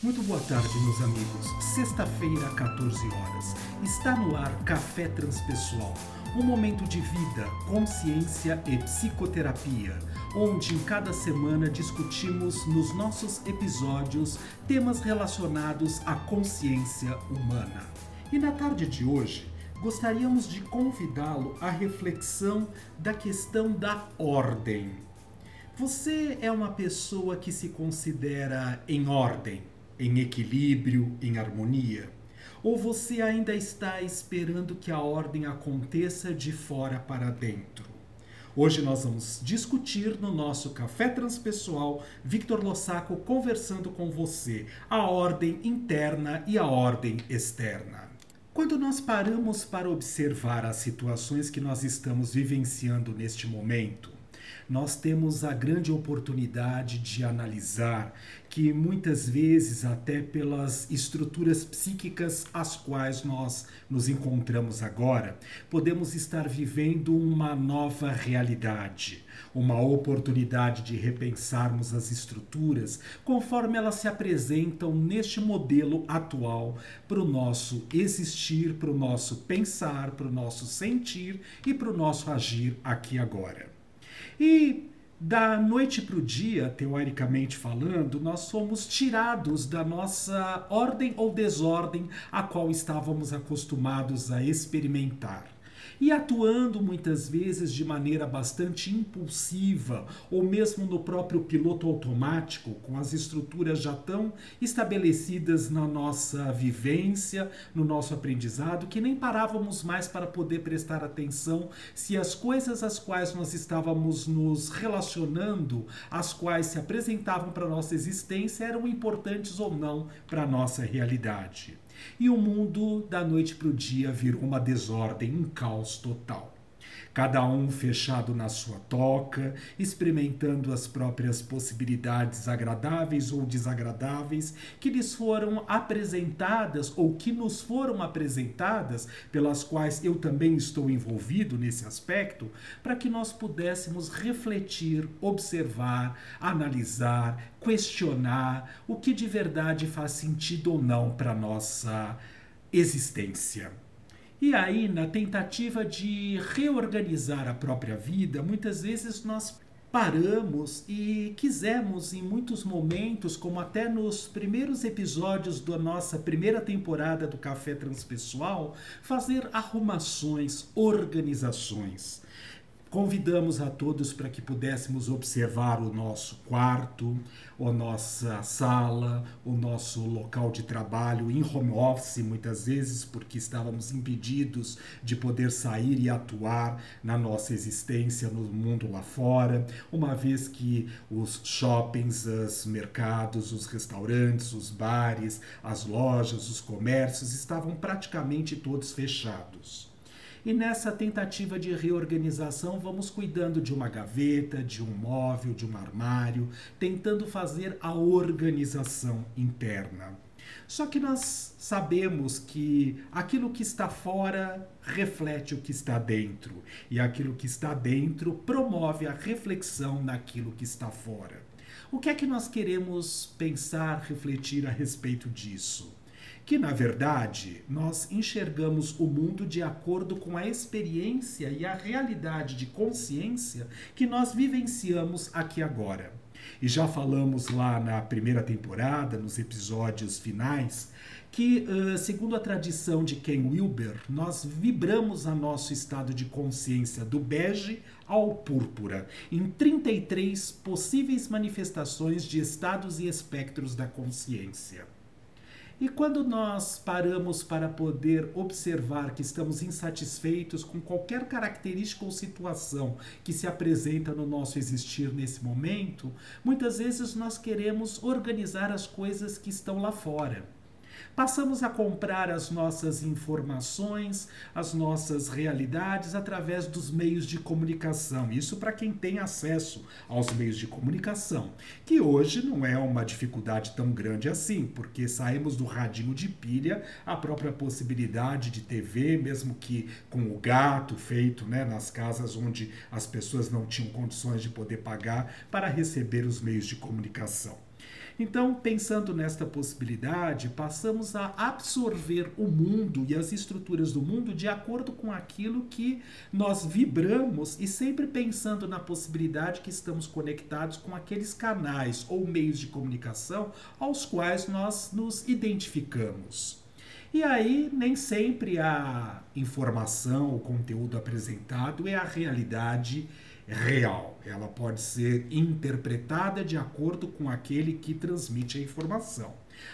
Muito boa tarde, meus amigos. Sexta-feira, 14 horas. Está no ar Café Transpessoal, um momento de vida, consciência e psicoterapia, onde em cada semana discutimos nos nossos episódios temas relacionados à consciência humana. E na tarde de hoje, gostaríamos de convidá-lo à reflexão da questão da ordem. Você é uma pessoa que se considera em ordem? Em equilíbrio, em harmonia? Ou você ainda está esperando que a ordem aconteça de fora para dentro? Hoje nós vamos discutir no nosso Café Transpessoal, Victor Lossaco conversando com você, a ordem interna e a ordem externa. Quando nós paramos para observar as situações que nós estamos vivenciando neste momento, nós temos a grande oportunidade de analisar que muitas vezes, até pelas estruturas psíquicas às quais nós nos encontramos agora, podemos estar vivendo uma nova realidade, uma oportunidade de repensarmos as estruturas conforme elas se apresentam neste modelo atual para o nosso existir, para o nosso pensar, para o nosso sentir e para o nosso agir aqui agora. E da noite para o dia, teoricamente falando, nós somos tirados da nossa ordem ou desordem a qual estávamos acostumados a experimentar e atuando muitas vezes de maneira bastante impulsiva, ou mesmo no próprio piloto automático, com as estruturas já tão estabelecidas na nossa vivência, no nosso aprendizado, que nem parávamos mais para poder prestar atenção se as coisas às quais nós estávamos nos relacionando, as quais se apresentavam para nossa existência, eram importantes ou não para nossa realidade e o mundo da noite para o dia virou uma desordem, um caos total cada um fechado na sua toca, experimentando as próprias possibilidades agradáveis ou desagradáveis que lhes foram apresentadas ou que nos foram apresentadas, pelas quais eu também estou envolvido nesse aspecto, para que nós pudéssemos refletir, observar, analisar, questionar o que de verdade faz sentido ou não para nossa existência. E aí, na tentativa de reorganizar a própria vida, muitas vezes nós paramos e quisemos, em muitos momentos, como até nos primeiros episódios da nossa primeira temporada do Café Transpessoal, fazer arrumações, organizações. Convidamos a todos para que pudéssemos observar o nosso quarto, a nossa sala, o nosso local de trabalho em home office, muitas vezes, porque estávamos impedidos de poder sair e atuar na nossa existência no mundo lá fora, uma vez que os shoppings, os mercados, os restaurantes, os bares, as lojas, os comércios estavam praticamente todos fechados. E nessa tentativa de reorganização, vamos cuidando de uma gaveta, de um móvel, de um armário, tentando fazer a organização interna. Só que nós sabemos que aquilo que está fora reflete o que está dentro, e aquilo que está dentro promove a reflexão naquilo que está fora. O que é que nós queremos pensar, refletir a respeito disso? Que na verdade nós enxergamos o mundo de acordo com a experiência e a realidade de consciência que nós vivenciamos aqui agora. E já falamos lá na primeira temporada, nos episódios finais, que, segundo a tradição de Ken Wilber, nós vibramos a nosso estado de consciência do bege ao púrpura, em 33 possíveis manifestações de estados e espectros da consciência. E quando nós paramos para poder observar que estamos insatisfeitos com qualquer característica ou situação que se apresenta no nosso existir nesse momento, muitas vezes nós queremos organizar as coisas que estão lá fora Passamos a comprar as nossas informações, as nossas realidades através dos meios de comunicação. Isso para quem tem acesso aos meios de comunicação, que hoje não é uma dificuldade tão grande assim, porque saímos do radinho de pilha a própria possibilidade de TV, mesmo que com o gato feito né, nas casas onde as pessoas não tinham condições de poder pagar para receber os meios de comunicação. Então, pensando nesta possibilidade, passamos a absorver o mundo e as estruturas do mundo de acordo com aquilo que nós vibramos e sempre pensando na possibilidade que estamos conectados com aqueles canais ou meios de comunicação aos quais nós nos identificamos. E aí, nem sempre a informação, o conteúdo apresentado é a realidade real. Ela pode ser interpretada de acordo com aquele que transmite a informação.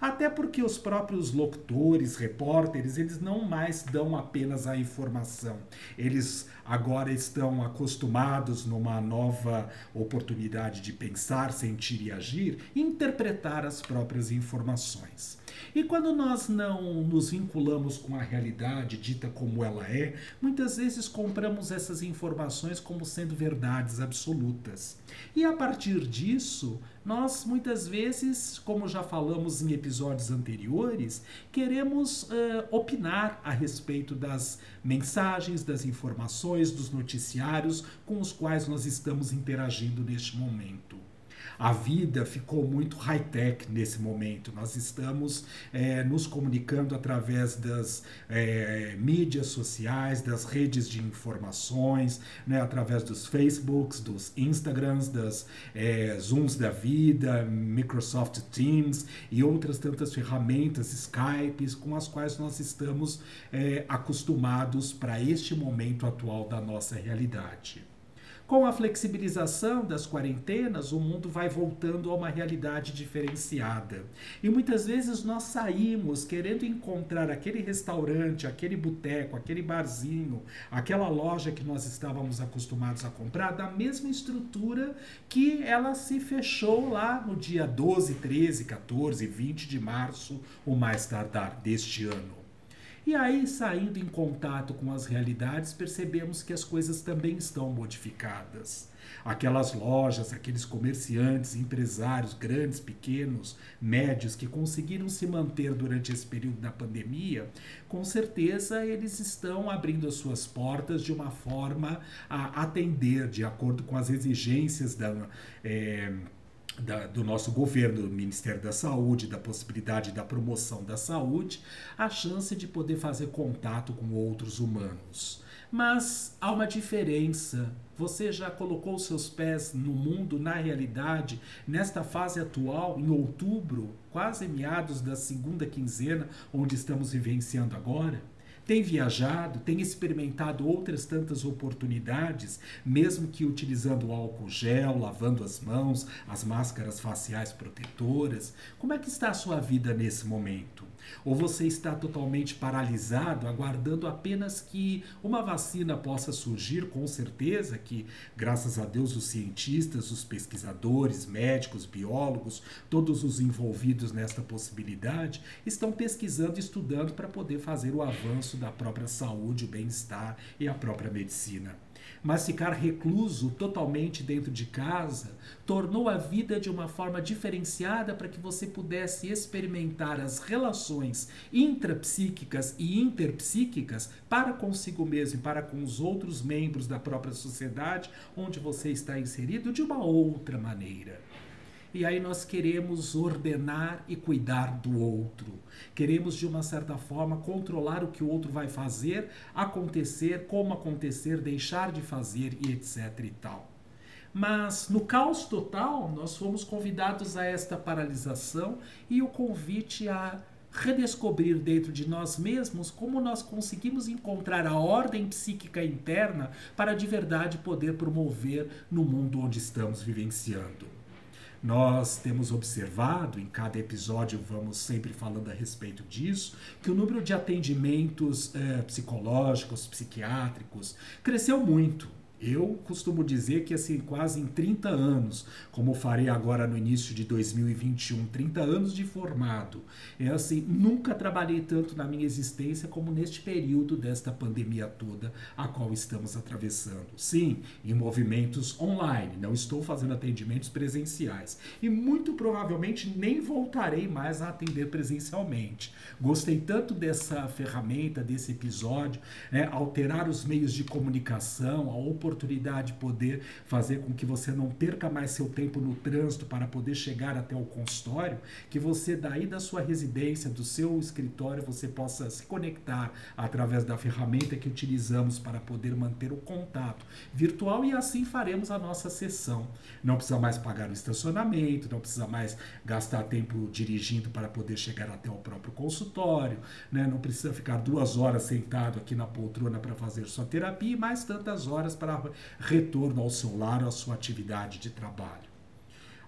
Até porque os próprios locutores, repórteres, eles não mais dão apenas a informação. Eles agora estão acostumados numa nova oportunidade de pensar, sentir e agir, interpretar as próprias informações. E quando nós não nos vinculamos com a realidade dita como ela é, muitas vezes compramos essas informações como sendo verdades absolutas. E a partir disso, nós muitas vezes, como já falamos em episódios anteriores, queremos uh, opinar a respeito das mensagens, das informações, dos noticiários com os quais nós estamos interagindo neste momento a vida ficou muito high-tech nesse momento. Nós estamos é, nos comunicando através das é, mídias sociais, das redes de informações, né, através dos Facebooks, dos Instagrams, das é, Zooms da vida, Microsoft Teams e outras tantas ferramentas, Skypes, com as quais nós estamos é, acostumados para este momento atual da nossa realidade. Com a flexibilização das quarentenas, o mundo vai voltando a uma realidade diferenciada. E muitas vezes nós saímos querendo encontrar aquele restaurante, aquele boteco, aquele barzinho, aquela loja que nós estávamos acostumados a comprar, da mesma estrutura que ela se fechou lá no dia 12, 13, 14, 20 de março, o mais tardar deste ano. E aí, saindo em contato com as realidades, percebemos que as coisas também estão modificadas. Aquelas lojas, aqueles comerciantes, empresários, grandes, pequenos, médios, que conseguiram se manter durante esse período da pandemia, com certeza eles estão abrindo as suas portas de uma forma a atender de acordo com as exigências da. É, da, do nosso governo, do Ministério da Saúde, da possibilidade da promoção da saúde, a chance de poder fazer contato com outros humanos. Mas há uma diferença. Você já colocou seus pés no mundo, na realidade, nesta fase atual, em outubro, quase meados da segunda quinzena, onde estamos vivenciando agora? Tem viajado, tem experimentado outras tantas oportunidades, mesmo que utilizando álcool gel, lavando as mãos, as máscaras faciais protetoras. Como é que está a sua vida nesse momento? Ou você está totalmente paralisado, aguardando apenas que uma vacina possa surgir? Com certeza que, graças a Deus, os cientistas, os pesquisadores, médicos, biólogos, todos os envolvidos nesta possibilidade, estão pesquisando estudando para poder fazer o avanço da própria saúde, o bem-estar e a própria medicina mas ficar recluso totalmente dentro de casa tornou a vida de uma forma diferenciada para que você pudesse experimentar as relações intrapsíquicas e interpsíquicas para consigo mesmo e para com os outros membros da própria sociedade onde você está inserido de uma outra maneira. E aí nós queremos ordenar e cuidar do outro. Queremos, de uma certa forma, controlar o que o outro vai fazer, acontecer, como acontecer, deixar de fazer e etc e tal. Mas no caos total, nós fomos convidados a esta paralisação e o convite a redescobrir dentro de nós mesmos como nós conseguimos encontrar a ordem psíquica interna para de verdade poder promover no mundo onde estamos vivenciando. Nós temos observado, em cada episódio vamos sempre falando a respeito disso, que o número de atendimentos é, psicológicos, psiquiátricos, cresceu muito. Eu costumo dizer que assim, quase em 30 anos, como farei agora no início de 2021, 30 anos de formado, é assim, nunca trabalhei tanto na minha existência como neste período desta pandemia toda a qual estamos atravessando. Sim, em movimentos online, não estou fazendo atendimentos presenciais e muito provavelmente nem voltarei mais a atender presencialmente. Gostei tanto dessa ferramenta, desse episódio, né, alterar os meios de comunicação, a oportunidade oportunidade de poder fazer com que você não perca mais seu tempo no trânsito para poder chegar até o consultório, que você daí da sua residência, do seu escritório, você possa se conectar através da ferramenta que utilizamos para poder manter o contato virtual e assim faremos a nossa sessão. Não precisa mais pagar o estacionamento, não precisa mais gastar tempo dirigindo para poder chegar até o próprio consultório, né? não precisa ficar duas horas sentado aqui na poltrona para fazer sua terapia e mais tantas horas para retorno ao seu lar, à sua atividade de trabalho.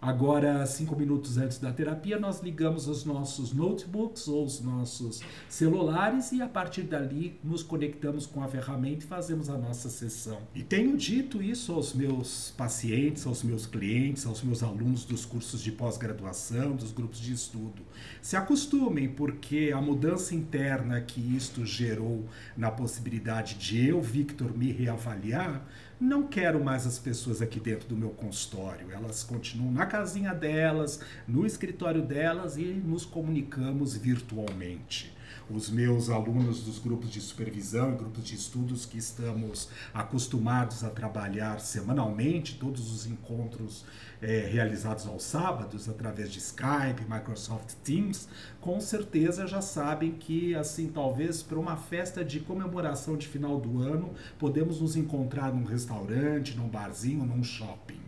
Agora, cinco minutos antes da terapia, nós ligamos os nossos notebooks ou os nossos celulares e a partir dali nos conectamos com a ferramenta e fazemos a nossa sessão. E tenho dito isso aos meus pacientes, aos meus clientes, aos meus alunos dos cursos de pós-graduação, dos grupos de estudo. Se acostumem, porque a mudança interna que isto gerou na possibilidade de eu, Victor, me reavaliar não quero mais as pessoas aqui dentro do meu consultório. Elas continuam na casinha delas, no escritório delas e nos comunicamos virtualmente os meus alunos dos grupos de supervisão e grupos de estudos que estamos acostumados a trabalhar semanalmente, todos os encontros é, realizados aos sábados através de Skype, Microsoft Teams, com certeza já sabem que, assim, talvez para uma festa de comemoração de final do ano, podemos nos encontrar num restaurante, num barzinho, num shopping.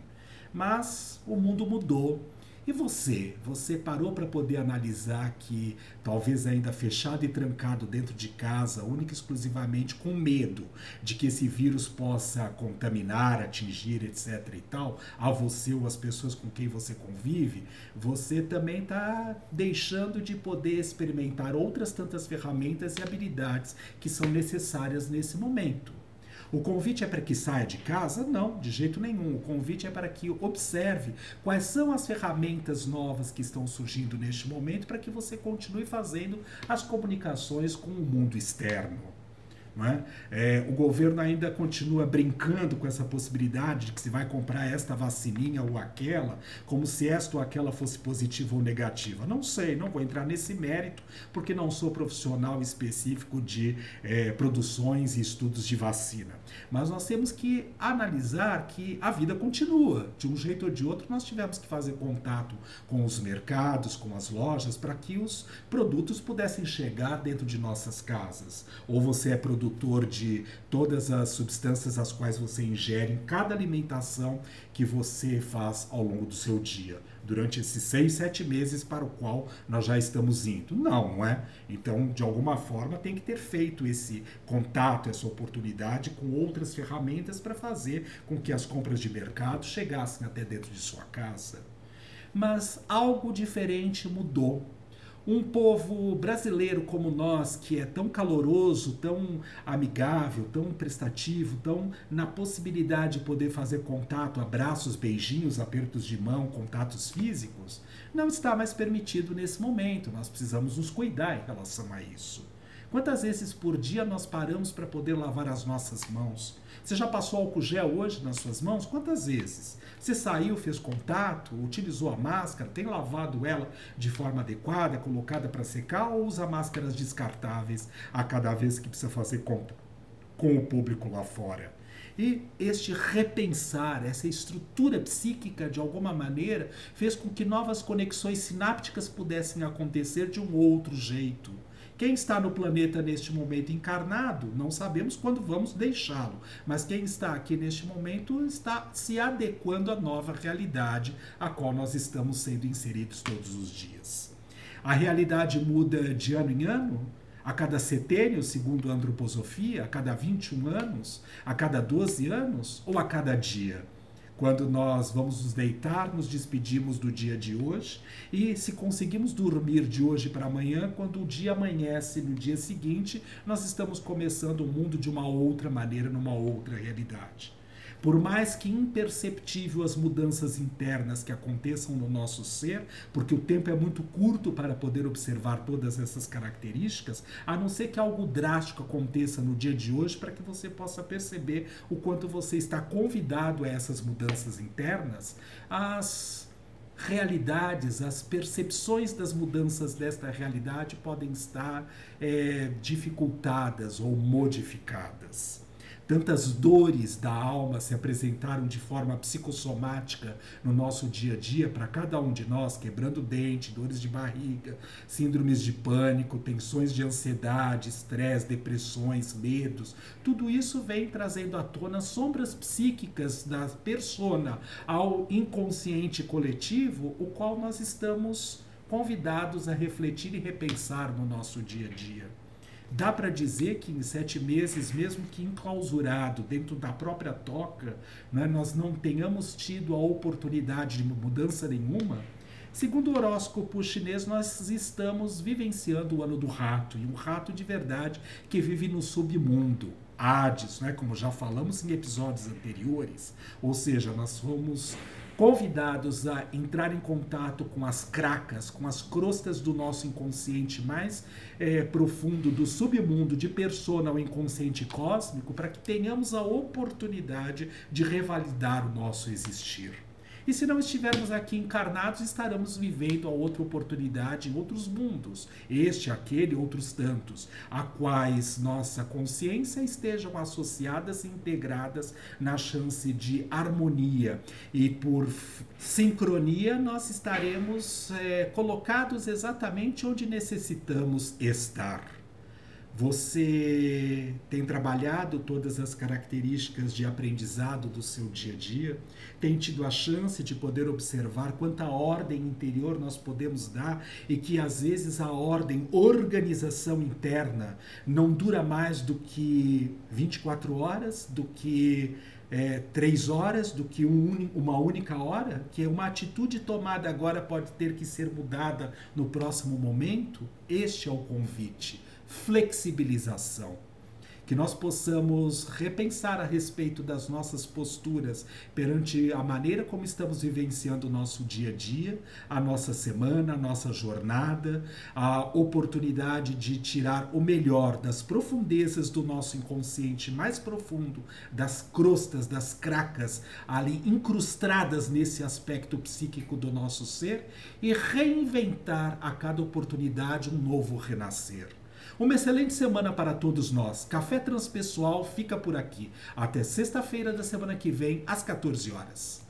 Mas o mundo mudou e você? Você parou para poder analisar que talvez ainda fechado e trancado dentro de casa, única e exclusivamente com medo de que esse vírus possa contaminar, atingir, etc e tal, a você ou as pessoas com quem você convive, você também está deixando de poder experimentar outras tantas ferramentas e habilidades que são necessárias nesse momento. O convite é para que saia de casa? Não, de jeito nenhum. O convite é para que observe quais são as ferramentas novas que estão surgindo neste momento para que você continue fazendo as comunicações com o mundo externo. É? É, o governo ainda continua brincando com essa possibilidade de que se vai comprar esta vacininha ou aquela, como se esta ou aquela fosse positiva ou negativa. Não sei, não vou entrar nesse mérito, porque não sou profissional específico de é, produções e estudos de vacina. Mas nós temos que analisar que a vida continua. De um jeito ou de outro, nós tivemos que fazer contato com os mercados, com as lojas, para que os produtos pudessem chegar dentro de nossas casas. Ou você é produtor produtor de todas as substâncias as quais você ingere em cada alimentação que você faz ao longo do seu dia, durante esses seis, sete meses para o qual nós já estamos indo. Não, não é? Então, de alguma forma, tem que ter feito esse contato, essa oportunidade com outras ferramentas para fazer com que as compras de mercado chegassem até dentro de sua casa. Mas algo diferente mudou um povo brasileiro como nós, que é tão caloroso, tão amigável, tão prestativo, tão na possibilidade de poder fazer contato, abraços, beijinhos, apertos de mão, contatos físicos, não está mais permitido nesse momento. Nós precisamos nos cuidar em relação a isso. Quantas vezes por dia nós paramos para poder lavar as nossas mãos? Você já passou álcool gel hoje nas suas mãos? Quantas vezes? Você saiu, fez contato, utilizou a máscara, tem lavado ela de forma adequada, colocada para secar ou usa máscaras descartáveis a cada vez que precisa fazer conta com o público lá fora? E este repensar, essa estrutura psíquica, de alguma maneira, fez com que novas conexões sinápticas pudessem acontecer de um outro jeito. Quem está no planeta neste momento encarnado, não sabemos quando vamos deixá-lo, mas quem está aqui neste momento está se adequando à nova realidade a qual nós estamos sendo inseridos todos os dias. A realidade muda de ano em ano, a cada setênio, segundo a antroposofia, a cada 21 anos, a cada 12 anos ou a cada dia? Quando nós vamos nos deitar, nos despedimos do dia de hoje e se conseguimos dormir de hoje para amanhã, quando o dia amanhece no dia seguinte, nós estamos começando o mundo de uma outra maneira, numa outra realidade. Por mais que imperceptível as mudanças internas que aconteçam no nosso ser, porque o tempo é muito curto para poder observar todas essas características, a não ser que algo drástico aconteça no dia de hoje para que você possa perceber o quanto você está convidado a essas mudanças internas, as realidades, as percepções das mudanças desta realidade podem estar é, dificultadas ou modificadas. Tantas dores da alma se apresentaram de forma psicossomática no nosso dia a dia para cada um de nós, quebrando dente, dores de barriga, síndromes de pânico, tensões de ansiedade, estresse, depressões, medos. Tudo isso vem trazendo à tona sombras psíquicas da persona ao inconsciente coletivo, o qual nós estamos convidados a refletir e repensar no nosso dia a dia. Dá para dizer que em sete meses, mesmo que enclausurado dentro da própria toca, né, nós não tenhamos tido a oportunidade de mudança nenhuma? Segundo o horóscopo chinês, nós estamos vivenciando o ano do rato, e um rato de verdade que vive no submundo. Hades, né, como já falamos em episódios anteriores, ou seja, nós fomos convidados a entrar em contato com as cracas, com as crostas do nosso inconsciente mais é, profundo, do submundo de persona ao inconsciente cósmico, para que tenhamos a oportunidade de revalidar o nosso existir. E se não estivermos aqui encarnados, estaremos vivendo a outra oportunidade em outros mundos, este, aquele, outros tantos, a quais nossa consciência estejam associadas e integradas na chance de harmonia. E por sincronia, nós estaremos é, colocados exatamente onde necessitamos estar. Você tem trabalhado todas as características de aprendizado do seu dia a dia? Tem tido a chance de poder observar quanta ordem interior nós podemos dar e que às vezes a ordem, organização interna, não dura mais do que 24 horas, do que é, três horas, do que um, uma única hora? Que uma atitude tomada agora pode ter que ser mudada no próximo momento? Este é o convite flexibilização. Que nós possamos repensar a respeito das nossas posturas perante a maneira como estamos vivenciando o nosso dia a dia, a nossa semana, a nossa jornada, a oportunidade de tirar o melhor das profundezas do nosso inconsciente mais profundo, das crostas, das cracas ali incrustadas nesse aspecto psíquico do nosso ser e reinventar a cada oportunidade um novo renascer. Uma excelente semana para todos nós. Café Transpessoal fica por aqui. Até sexta-feira da semana que vem, às 14 horas.